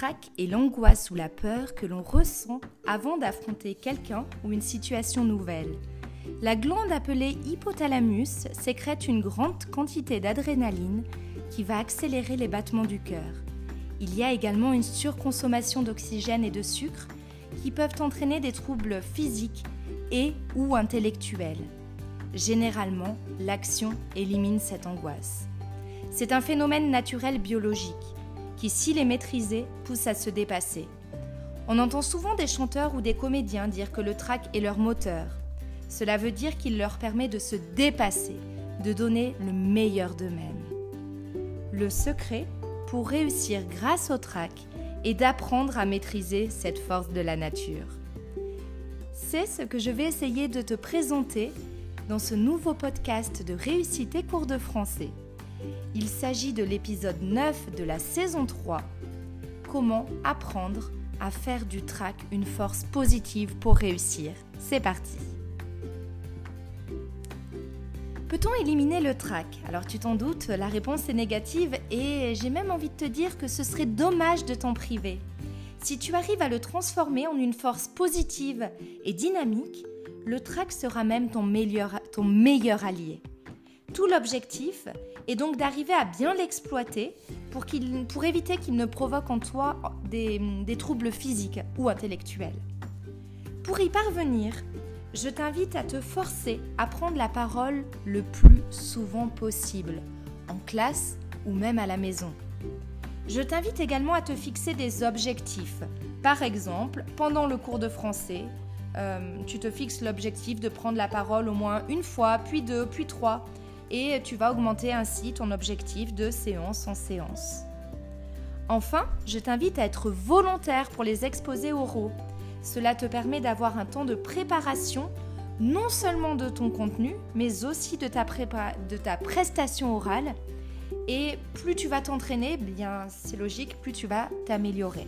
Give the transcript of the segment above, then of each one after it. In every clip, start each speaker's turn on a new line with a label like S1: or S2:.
S1: trac est l'angoisse ou la peur que l'on ressent avant d'affronter quelqu'un ou une situation nouvelle. La glande appelée hypothalamus sécrète une grande quantité d'adrénaline qui va accélérer les battements du cœur. Il y a également une surconsommation d'oxygène et de sucre qui peuvent entraîner des troubles physiques et ou intellectuels. Généralement, l'action élimine cette angoisse. C'est un phénomène naturel biologique qui, s'il est maîtrisé, pousse à se dépasser. On entend souvent des chanteurs ou des comédiens dire que le trac est leur moteur. Cela veut dire qu'il leur permet de se dépasser, de donner le meilleur d'eux-mêmes. Le secret pour réussir grâce au trac est d'apprendre à maîtriser cette force de la nature. C'est ce que je vais essayer de te présenter dans ce nouveau podcast de Réussite et cours de français. Il s'agit de l'épisode 9 de la saison 3. Comment apprendre à faire du trac une force positive pour réussir? C'est parti. Peut-on éliminer le trac Alors tu t'en doutes, la réponse est négative et j'ai même envie de te dire que ce serait dommage de t'en priver. Si tu arrives à le transformer en une force positive et dynamique, le trac sera même ton meilleur, ton meilleur allié. Tout l'objectif est donc d'arriver à bien l'exploiter pour, pour, éviter qu'il ne provoque en toi des, troubles physiques ou intellectuels. Pour y parvenir, je t'invite à te forcer à prendre la parole le plus souvent possible, en classe ou même à la maison. Je t'invite également à te fixer des objectifs. Par exemple, pendant le cours de français, euh, tu te fixes l'objectif de prendre la parole au moins une fois, puis deux, puis trois, et tu vas augmenter ainsi ton objectif de séance en séance. Enfin, je t'invite à être volontaire pour les exposés oraux. Cela te permet d'avoir un temps de préparation non seulement de ton contenu, mais aussi de ta, prestation orale. Et plus tu vas t'entraîner, bien c'est logique, plus tu vas t'améliorer.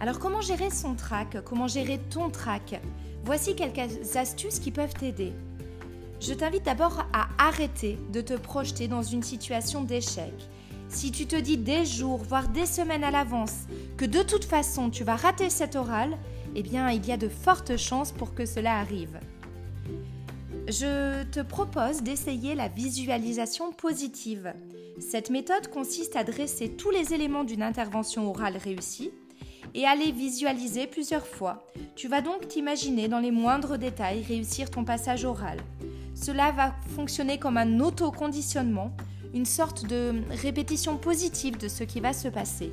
S1: Alors comment gérer son trac? Comment gérer ton trac? Voici quelques astuces qui peuvent t'aider. Je t'invite d'abord à arrêter de te projeter dans une situation d'échec. Si tu te dis des jours, voire des semaines à l'avance, que de toute façon tu vas rater cet oral, eh bien il y a de fortes chances pour que cela arrive. Je te propose d'essayer la visualisation positive. Cette méthode consiste à dresser tous les éléments d'une intervention orale réussie et à les visualiser plusieurs fois. Tu vas donc t'imaginer dans les moindres détails réussir ton passage oral. Cela va fonctionner comme un autoconditionnement, une sorte de répétition positive de ce qui va se passer.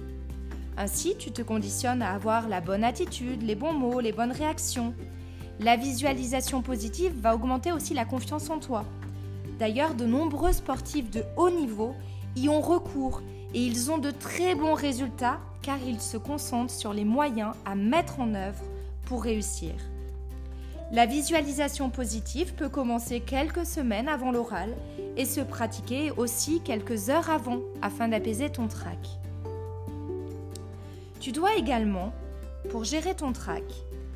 S1: Ainsi, tu te conditionnes à avoir la bonne attitude, les bons mots, les bonnes réactions. La visualisation positive va augmenter aussi la confiance en toi. D'ailleurs, de nombreux sportifs de haut niveau y ont recours et ils ont de très bons résultats car ils se concentrent sur les moyens à mettre en œuvre pour réussir. La visualisation positive peut commencer quelques semaines avant l'oral et se pratiquer aussi quelques heures avant afin d'apaiser ton trac. Tu dois également, pour gérer ton trac,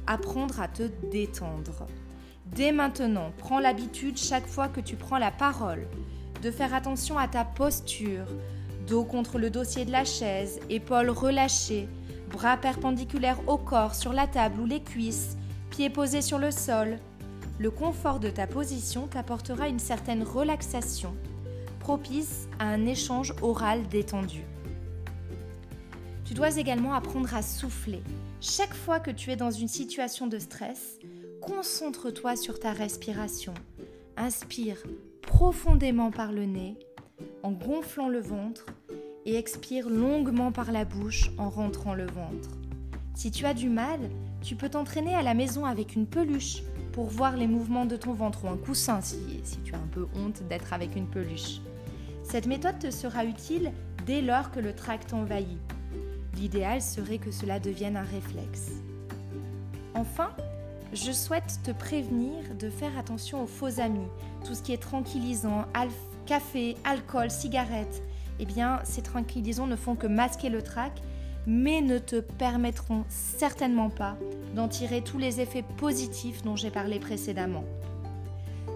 S1: apprendre à te détendre. Dès maintenant, prends l'habitude chaque fois que tu prends la parole de faire attention à ta posture, dos contre le dossier de la chaise, épaules relâchées, bras perpendiculaires au corps sur la table ou les cuisses, pieds posés sur le sol. Le confort de ta position t'apportera une certaine relaxation, propice à un échange oral détendu. Tu dois également apprendre à souffler. Chaque fois que tu es dans une situation de stress, concentre-toi sur ta respiration. Inspire profondément par le nez en gonflant le ventre et expire longuement par la bouche en rentrant le ventre. Si tu as du mal, tu peux t'entraîner à la maison avec une peluche pour voir les mouvements de ton ventre ou un coussin si, tu as un peu honte d'être avec une peluche. Cette méthode te sera utile dès lors que le trac t'envahit. L'idéal serait que cela devienne un réflexe. Enfin, je souhaite te prévenir de faire attention aux faux amis, tout ce qui est tranquillisant, café, alcool, cigarettes, eh bien, ces tranquillisants ne font que masquer le trac, mais ne te permettront certainement pas d'en tirer tous les effets positifs dont j'ai parlé précédemment.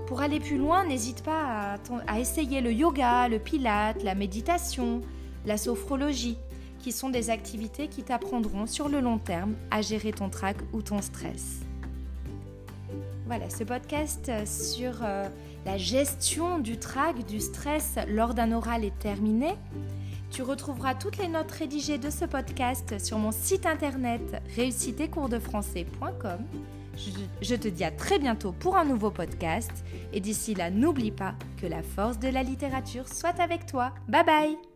S1: Pour aller plus loin, n'hésite pas à, essayer le yoga, le pilate, la méditation, la sophrologie, qui sont des activités qui t'apprendront sur le long terme à gérer ton trac ou ton stress. Voilà, ce podcast sur euh, la gestion du trac, du stress lors d'un oral est terminé. Tu retrouveras toutes les notes rédigées de ce podcast sur mon site internet réussitescoursdefrançais.com. Je, je te dis à très bientôt pour un nouveau podcast et d'ici là, n'oublie pas que la force de la littérature soit avec toi. Bye bye